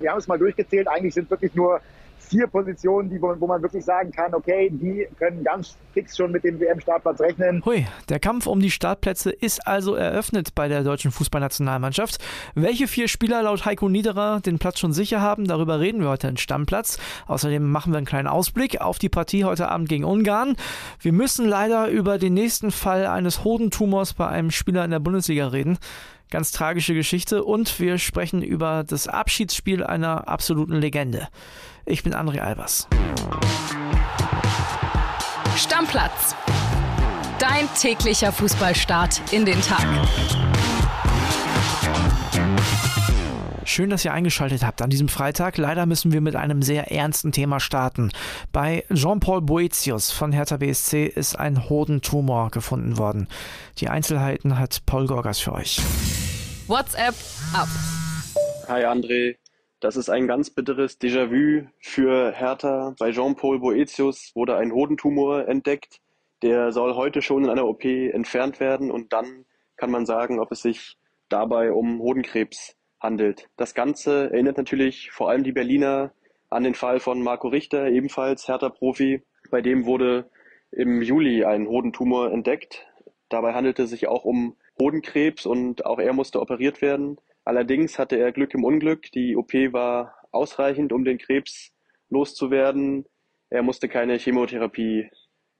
Wir haben es mal durchgezählt. Eigentlich sind wirklich nur vier Positionen, die, wo, man wirklich sagen kann, okay, die können ganz fix schon mit dem WM-Startplatz rechnen. Hui, der Kampf um die Startplätze ist also eröffnet bei der deutschen Fußballnationalmannschaft. Welche vier Spieler laut Heiko Niederer den Platz schon sicher haben, darüber reden wir heute in Stammplatz. Außerdem machen wir einen kleinen Ausblick auf die Partie heute Abend gegen Ungarn. Wir müssen leider über den nächsten Fall eines Hodentumors bei einem Spieler in der Bundesliga reden. Ganz tragische Geschichte und wir sprechen über das Abschiedsspiel einer absoluten Legende. Ich bin André Albers. Stammplatz. Dein täglicher Fußballstart in den Tag. Schön, dass ihr eingeschaltet habt an diesem Freitag. Leider müssen wir mit einem sehr ernsten Thema starten. Bei Jean-Paul Boetius von Hertha BSC ist ein Hodentumor gefunden worden. Die Einzelheiten hat Paul Gorgas für euch. WhatsApp ab. Hi André, das ist ein ganz bitteres Déjà-vu für Hertha. Bei Jean-Paul Boetius wurde ein Hodentumor entdeckt. Der soll heute schon in einer OP entfernt werden und dann kann man sagen, ob es sich dabei um Hodenkrebs handelt. Das Ganze erinnert natürlich vor allem die Berliner an den Fall von Marco Richter, ebenfalls Hertha-Profi. Bei dem wurde im Juli ein Hodentumor entdeckt. Dabei handelte es sich auch um Hodenkrebs und auch er musste operiert werden. Allerdings hatte er Glück im Unglück. Die OP war ausreichend, um den Krebs loszuwerden. Er musste keine Chemotherapie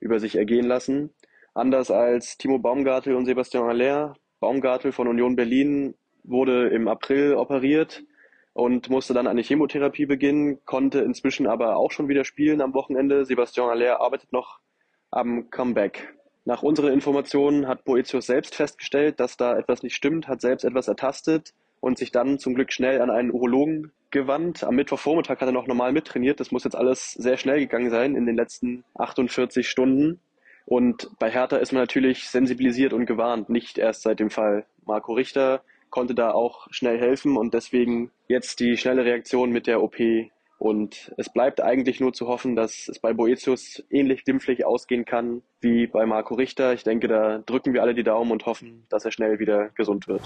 über sich ergehen lassen. Anders als Timo Baumgartel und Sebastian Aller. Baumgartel von Union Berlin wurde im April operiert und musste dann eine Chemotherapie beginnen, konnte inzwischen aber auch schon wieder spielen am Wochenende. Sebastian Aller arbeitet noch am Comeback. Nach unseren Informationen hat Boetius selbst festgestellt, dass da etwas nicht stimmt, hat selbst etwas ertastet und sich dann zum Glück schnell an einen Urologen gewandt. Am Mittwochvormittag hat er noch normal mittrainiert. Das muss jetzt alles sehr schnell gegangen sein in den letzten 48 Stunden. Und bei Hertha ist man natürlich sensibilisiert und gewarnt, nicht erst seit dem Fall Marco Richter konnte da auch schnell helfen und deswegen jetzt die schnelle Reaktion mit der OP und es bleibt eigentlich nur zu hoffen, dass es bei Boetius ähnlich glimpflich ausgehen kann wie bei Marco Richter. Ich denke, da drücken wir alle die Daumen und hoffen, dass er schnell wieder gesund wird.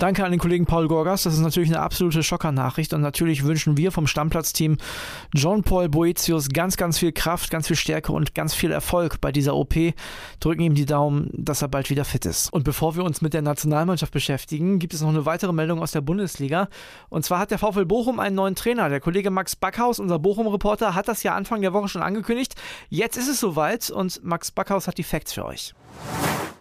Danke an den Kollegen Paul Gorgas. Das ist natürlich eine absolute Schockernachricht. Und natürlich wünschen wir vom Stammplatz-Team John Paul Boetius ganz, ganz viel Kraft, ganz viel Stärke und ganz viel Erfolg bei dieser OP. Drücken ihm die Daumen, dass er bald wieder fit ist. Und bevor wir uns mit der Nationalmannschaft beschäftigen, gibt es noch eine weitere Meldung aus der Bundesliga. Und zwar hat der VfL Bochum einen neuen Trainer. Der Kollege Max Backhaus, unser Bochum-Reporter, hat das ja Anfang der Woche schon angekündigt. Jetzt ist es soweit und Max Backhaus hat die Facts für euch.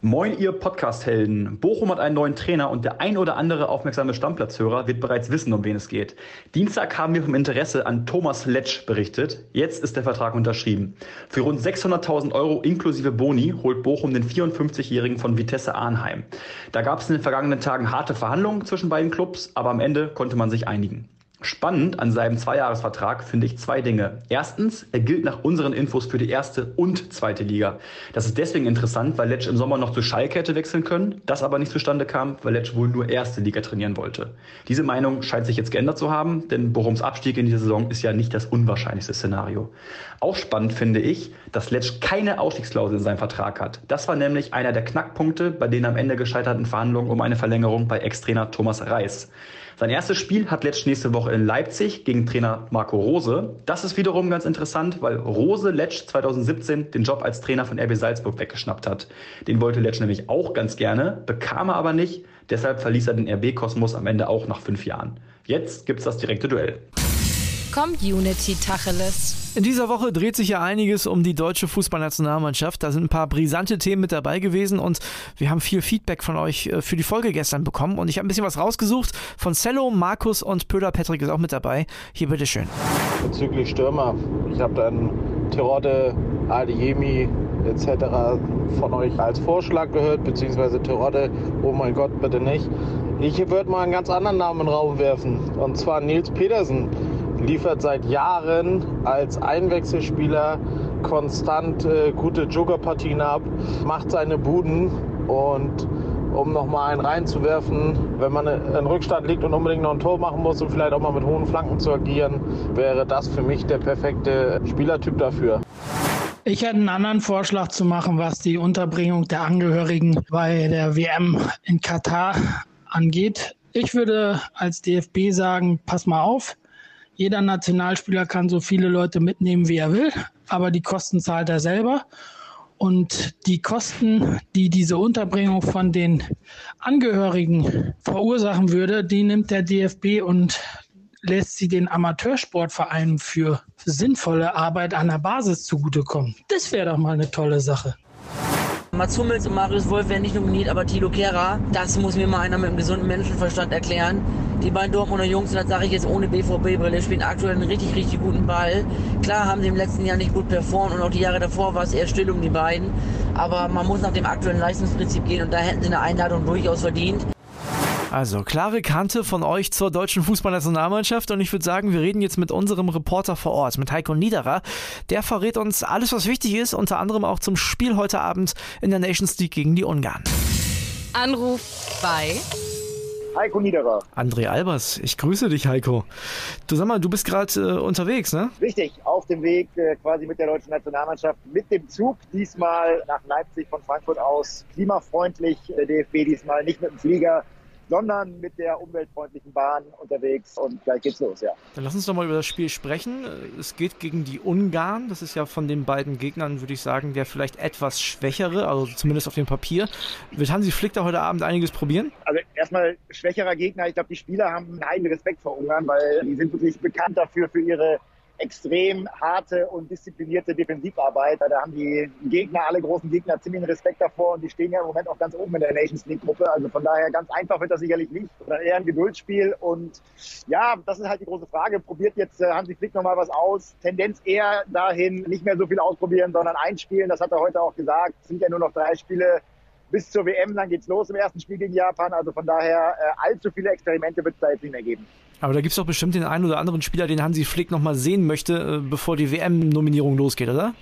Moin, ihr Podcast-Helden. Bochum hat einen neuen Trainer und der ein oder andere aufmerksame Stammplatzhörer wird bereits wissen, um wen es geht. Dienstag haben wir vom Interesse an Thomas Letsch berichtet. Jetzt ist der Vertrag unterschrieben. Für rund 600.000 Euro inklusive Boni holt Bochum den 54-Jährigen von Vitesse Arnheim. Da gab es in den vergangenen Tagen harte Verhandlungen zwischen beiden Clubs, aber am Ende konnte man sich einigen. Spannend an seinem Zweijahresvertrag finde ich zwei Dinge. Erstens, er gilt nach unseren Infos für die erste und zweite Liga. Das ist deswegen interessant, weil Letsch im Sommer noch zu Schalke hätte wechseln können, das aber nicht zustande kam, weil Letsch wohl nur erste Liga trainieren wollte. Diese Meinung scheint sich jetzt geändert zu haben, denn Bochums Abstieg in dieser Saison ist ja nicht das unwahrscheinlichste Szenario. Auch spannend finde ich, dass Letsch keine Ausstiegsklausel in seinem Vertrag hat. Das war nämlich einer der Knackpunkte bei den am Ende gescheiterten Verhandlungen um eine Verlängerung bei Ex-Trainer Thomas Reis. Sein erstes Spiel hat Letsch nächste Woche in Leipzig gegen Trainer Marco Rose. Das ist wiederum ganz interessant, weil Rose Letsch 2017 den Job als Trainer von RB Salzburg weggeschnappt hat. Den wollte Letsch nämlich auch ganz gerne, bekam er aber nicht. Deshalb verließ er den RB-Kosmos am Ende auch nach fünf Jahren. Jetzt gibt's das direkte Duell. Community Tacheles. In dieser Woche dreht sich ja einiges um die deutsche Fußballnationalmannschaft. Da sind ein paar brisante Themen mit dabei gewesen und wir haben viel Feedback von euch äh, für die Folge gestern bekommen. Und ich habe ein bisschen was rausgesucht von Cello, Markus und Pöder Patrick ist auch mit dabei. Hier bitteschön. Bezüglich Stürmer, ich habe dann Terodde, Adeyemi etc. von euch als Vorschlag gehört, beziehungsweise Terodde, oh mein Gott, bitte nicht. Ich würde mal einen ganz anderen Namen in den Raum werfen, und zwar Nils Petersen liefert seit Jahren als Einwechselspieler konstant äh, gute Jokerpartien ab, macht seine Buden und um nochmal einen reinzuwerfen, wenn man in Rückstand liegt und unbedingt noch ein Tor machen muss und vielleicht auch mal mit hohen Flanken zu agieren, wäre das für mich der perfekte Spielertyp dafür. Ich hätte einen anderen Vorschlag zu machen, was die Unterbringung der Angehörigen bei der WM in Katar angeht. Ich würde als DFB sagen, pass mal auf, Jeder Nationalspieler kann so viele Leute mitnehmen, wie er will, aber die Kosten zahlt er selber. Und die Kosten, die diese Unterbringung von den Angehörigen verursachen würde, die nimmt der DFB und lässt sie den Amateursportvereinen für sinnvolle Arbeit an der Basis zugutekommen. Das wäre doch mal eine tolle Sache. Mats Hummels und Marius Wolf werden nicht nominiert, aber Tilo Kehrer, das muss mir mal einer mit einem gesunden Menschenverstand erklären. Die beiden Dortmunder Jungs, und das sage ich jetzt ohne BVB-Brille, spielen aktuell einen richtig, richtig guten Ball. Klar haben sie im letzten Jahr nicht gut performt und auch die Jahre davor war es eher still um die beiden. Aber man muss nach dem aktuellen Leistungsprinzip gehen und da hätten sie eine Einladung durchaus verdient. Also, klare Kante von euch zur deutschen Fußballnationalmannschaft und ich würde sagen, wir reden jetzt mit unserem Reporter vor Ort, mit Heiko Niederer. Der verrät uns alles, was wichtig ist, unter anderem auch zum Spiel heute Abend in der Nations League gegen die Ungarn. Anruf bei Heiko Niederer. André Albers, ich grüße dich, Heiko. Du sag mal, du bist gerade äh, unterwegs, ne? Richtig, auf dem Weg äh, quasi mit der deutschen Nationalmannschaft mit dem Zug, diesmal nach Leipzig von Frankfurt aus. Klimafreundlich, äh, DFB diesmal nicht mit dem Flieger sondern mit der umweltfreundlichen Bahn unterwegs und gleich geht's los, ja. Dann lass uns doch mal über das Spiel sprechen. Es geht gegen die Ungarn. Das ist ja von den beiden Gegnern, würde ich sagen, der vielleicht etwas schwächere, also zumindest auf dem Papier. Wird Hansi Flick da heute Abend einiges probieren? Also erstmal schwächerer Gegner. Ich glaube, die Spieler haben einen Respekt vor Ungarn, weil die sind wirklich bekannt dafür, für ihre extrem harte und disziplinierte Defensivarbeit. Da haben die Gegner, alle großen Gegner, ziemlich Respekt davor und die stehen ja im Moment auch ganz oben in der Nations League Gruppe. Also von daher ganz einfach wird das sicherlich nicht, sondern eher ein Geduldsspiel. Und ja, das ist halt die große Frage. Probiert jetzt äh, Hansi Flick nochmal was aus? Tendenz eher dahin, nicht mehr so viel ausprobieren, sondern einspielen. Das hat er heute auch gesagt. Es sind ja nur noch drei Spiele bis zur WM, dann geht's los im ersten Spiel gegen Japan. Also von daher äh, allzu viele Experimente wird es da jetzt nicht mehr geben. Aber da gibt es doch bestimmt den einen oder anderen Spieler, den Hansi Flick nochmal sehen möchte, äh, bevor die WM-Nominierung losgeht, oder?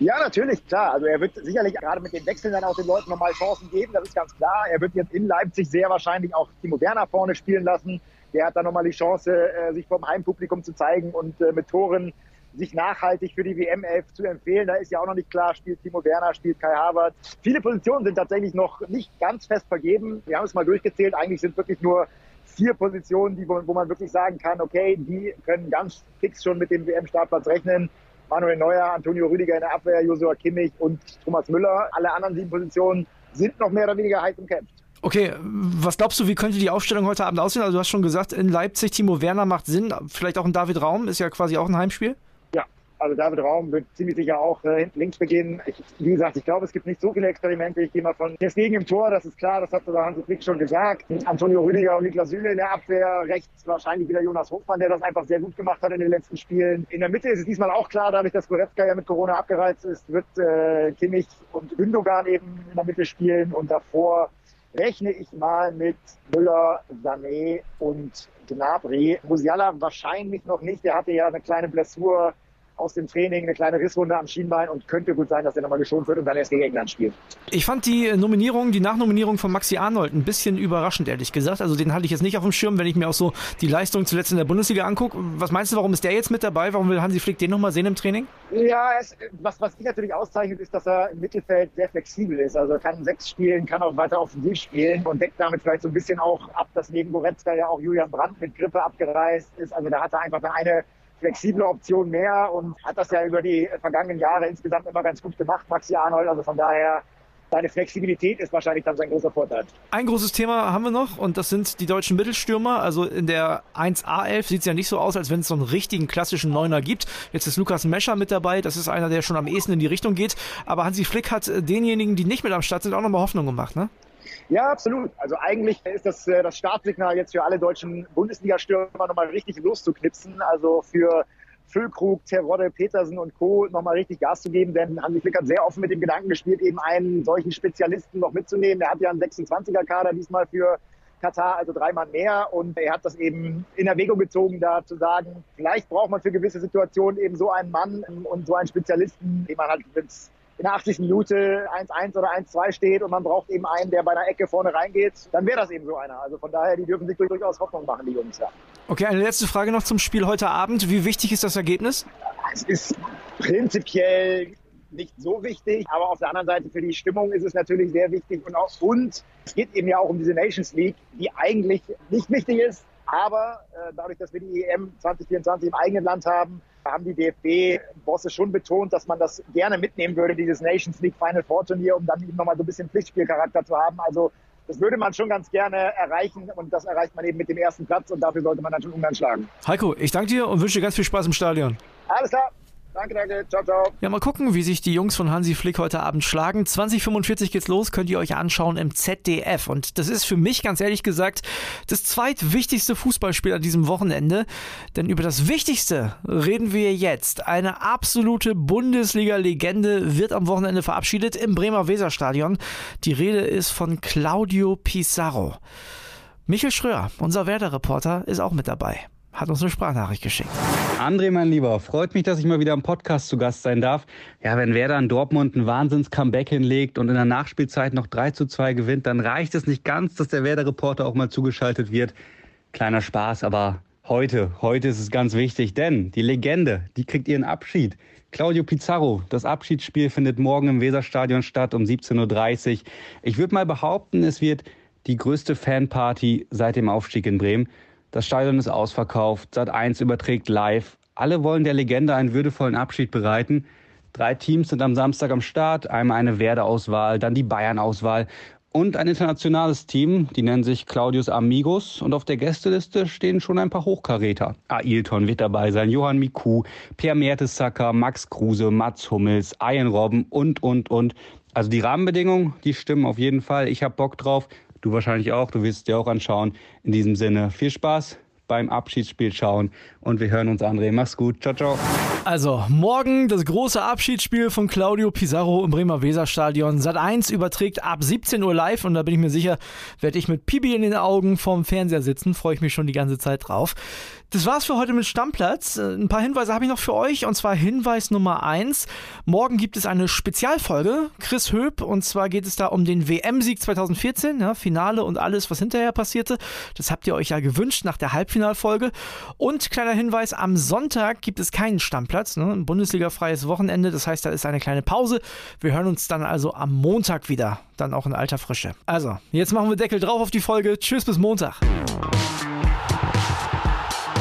Ja, natürlich, klar. Also er wird sicherlich gerade mit den Wechseln dann auch den Leuten nochmal Chancen geben, das ist ganz klar. Er wird jetzt in Leipzig sehr wahrscheinlich auch Timo Werner vorne spielen lassen. Der hat dann nochmal die Chance, äh, sich vom Heimpublikum zu zeigen und äh, mit Toren sich nachhaltig für die WM-11 zu empfehlen. Da ist ja auch noch nicht klar, spielt Timo Werner, spielt Kai Havertz. Viele Positionen sind tatsächlich noch nicht ganz fest vergeben. Wir haben es mal durchgezählt. Eigentlich sind wirklich nur vier Positionen, die, wo, man wirklich sagen kann, okay, die können ganz fix schon mit dem WM-Startplatz rechnen. Manuel Neuer, Antonio Rüdiger in der Abwehr, Josua Kimmich und Thomas Müller. Alle anderen sieben Positionen sind noch mehr oder weniger heiß umkämpft. Okay, was glaubst du, wie könnte die Aufstellung heute Abend aussehen? Also du hast schon gesagt, in Leipzig Timo Werner macht Sinn, vielleicht auch ein David Raum, ist ja quasi auch ein Heimspiel. Also David Raum wird ziemlich sicher auch äh, hinten links beginnen. Ich, wie gesagt, ich glaube, es gibt nicht so viele Experimente. Ich gehe mal von deswegen im Tor, das ist klar, das hat sogar Hansi Flick schon gesagt. Antonio Rüdiger und Niklas Süle in der Abwehr, rechts wahrscheinlich wieder Jonas Hofmann, der das einfach sehr gut gemacht hat in den letzten Spielen. In der Mitte ist es diesmal auch klar, dadurch, dass Goretzka ja mit Corona abgereizt ist, wird äh, Kimmich und Gündogan eben in der Mitte spielen und davor rechne ich mal mit Müller, Sané und Gnabry. Musiala wahrscheinlich noch nicht. Der hatte ja eine kleine Blessur aus dem Training, eine kleine Risswunde am Schienbein und könnte gut sein, dass er nochmal geschont wird und dann erst gegen England spielt. Ich fand die Nominierung, die Nachnominierung von Maxi Arnold ein bisschen überraschend, ehrlich gesagt. Also den hatte ich jetzt nicht auf dem Schirm, wenn ich mir auch so die Leistung zuletzt in der Bundesliga angucke. Was meinst du, warum ist der jetzt mit dabei? Warum will Hansi Flick den nochmal sehen im Training? Ja, es, was, was ihn natürlich auszeichnet, ist, dass er im Mittelfeld sehr flexibel ist. Also er kann sechs spielen, kann auch weiter offensiv spielen und deckt damit vielleicht so ein bisschen auch ab, dass neben Goretzka ja auch Julian Brandt mit Grippe abgereist ist. Also da hat er einfach eine flexible Option mehr und hat das ja über die vergangenen Jahre insgesamt immer ganz gut gemacht, Maxi Arnold. Also von daher seine Flexibilität ist wahrscheinlich dann sein großer Vorteil. Ein großes Thema haben wir noch und das sind die deutschen Mittelstürmer. Also in der 1A11 sieht es ja nicht so aus, als wenn es so einen richtigen klassischen Neuner gibt. Jetzt ist Lukas Mescher mit dabei. Das ist einer, der schon am ehesten in die Richtung geht. Aber Hansi Flick hat denjenigen, die nicht mit am Start sind, auch nochmal Hoffnung gemacht, ne? Ja, absolut. Also eigentlich ist das äh, das Startsignal jetzt für alle deutschen Bundesliga-Stürmer nochmal richtig loszuknipsen. Also für Füllkrug, Terodde, Petersen und Co. nochmal richtig Gas zu geben, denn Hansi Flick hat sehr offen mit dem Gedanken gespielt, eben einen solchen Spezialisten noch mitzunehmen. Er hat ja einen 26er-Kader diesmal für Katar, also dreimal mehr. Und er hat das eben in Erwägung gezogen, da zu sagen, vielleicht braucht man für gewisse Situationen eben so einen Mann und so einen Spezialisten, den man halt in der 80. Minute 1-1 oder 1-2 steht und man braucht eben einen, der bei einer Ecke vorne reingeht, dann wäre das eben so einer. Also von daher, die dürfen sich durchaus Hoffnung machen, die Jungs. Ja. Okay, eine letzte Frage noch zum Spiel heute Abend. Wie wichtig ist das Ergebnis? Es ist prinzipiell nicht so wichtig, aber auf der anderen Seite für die Stimmung ist es natürlich sehr wichtig und auch und es geht eben ja auch um diese Nations League, die eigentlich nicht wichtig ist, Aber äh, dadurch, dass wir die EM 2024 im eigenen Land haben, haben die DFB-Bosse schon betont, dass man das gerne mitnehmen würde, dieses Nations League Final Four Turnier, um dann eben nochmal so ein bisschen Pflichtspielcharakter zu haben. Also das würde man schon ganz gerne erreichen und das erreicht man eben mit dem ersten Platz und dafür sollte man dann schon Ungarn schlagen. Heiko, ich danke dir und wünsche dir ganz viel Spaß im Stadion. Alles klar. Danke, danke. Ciao, ciao. Ja, mal gucken, wie sich die Jungs von Hansi Flick heute Abend schlagen. 2045 geht's los, könnt ihr euch anschauen im ZDF. Und das ist für mich ganz ehrlich gesagt das zweitwichtigste Fußballspiel an diesem Wochenende. Denn über das Wichtigste reden wir jetzt. Eine absolute Bundesliga-Legende wird am Wochenende verabschiedet im Bremer Weserstadion. Die Rede ist von Claudio Pizarro. Michael Schröer, unser Werder-Reporter, ist auch mit dabei hat uns eine Sprachnachricht geschickt. André, mein Lieber, freut mich, dass ich mal wieder im Podcast zu Gast sein darf. Ja, wenn Werder in Dortmund ein Wahnsinns-Comeback hinlegt und in der Nachspielzeit noch 3 zu 2 gewinnt, dann reicht es nicht ganz, dass der Werder-Reporter auch mal zugeschaltet wird. Kleiner Spaß, aber heute, heute ist es ganz wichtig, denn die Legende, die kriegt ihren Abschied. Claudio Pizarro, das Abschiedsspiel findet morgen im Weserstadion statt um 17.30 Uhr. Ich würde mal behaupten, es wird die größte Fanparty seit dem Aufstieg in Bremen. Das Stadion ist ausverkauft. Sat 1 überträgt live. Alle wollen der Legende einen würdevollen Abschied bereiten. Drei Teams sind am Samstag am Start. Einmal eine Werder-Auswahl, dann die Bayern-Auswahl und ein internationales Team, die nennen sich Claudius Amigos und auf der Gästeliste stehen schon ein paar Hochkaräter. Ailton wird dabei sein, Johann Miku, Pierre Mertesacker, Max Kruse, Mats Hummels, Ian Robben und, und, und. Also die Rahmenbedingungen, die stimmen auf jeden Fall. Ich habe Bock drauf. Du wahrscheinlich auch, du wirst es dir auch anschauen. In diesem Sinne, viel Spaß beim Abschiedsspiel schauen und wir hören uns, André. Mach's gut. Ciao, ciao. Also, morgen das große Abschiedsspiel von Claudio Pizarro im Bremer Weserstadion. Sat 1 überträgt ab 17 Uhr live und da bin ich mir sicher, werde ich mit Pibi in den Augen vorm Fernseher sitzen. Freue ich mich schon die ganze Zeit drauf. Das war's für heute mit Stammplatz. Äh, ein paar Hinweise habe ich noch für euch und zwar Hinweis Nummer 1. Morgen gibt es eine Spezialfolge, Chris Höp, und zwar geht es da um den WM-Sieg 2014, ja, Finale und alles, was hinterher passierte. Das habt ihr euch ja gewünscht nach der Halbfinalfolge. Und kleiner Hinweis, am Sonntag gibt es keinen Stammplatz, ne, ein Bundesliga-freies Wochenende, das heißt, da ist eine kleine Pause. Wir hören uns dann also am Montag wieder, dann auch in alter Frische. Also, jetzt machen wir Deckel drauf auf die Folge. Tschüss bis Montag.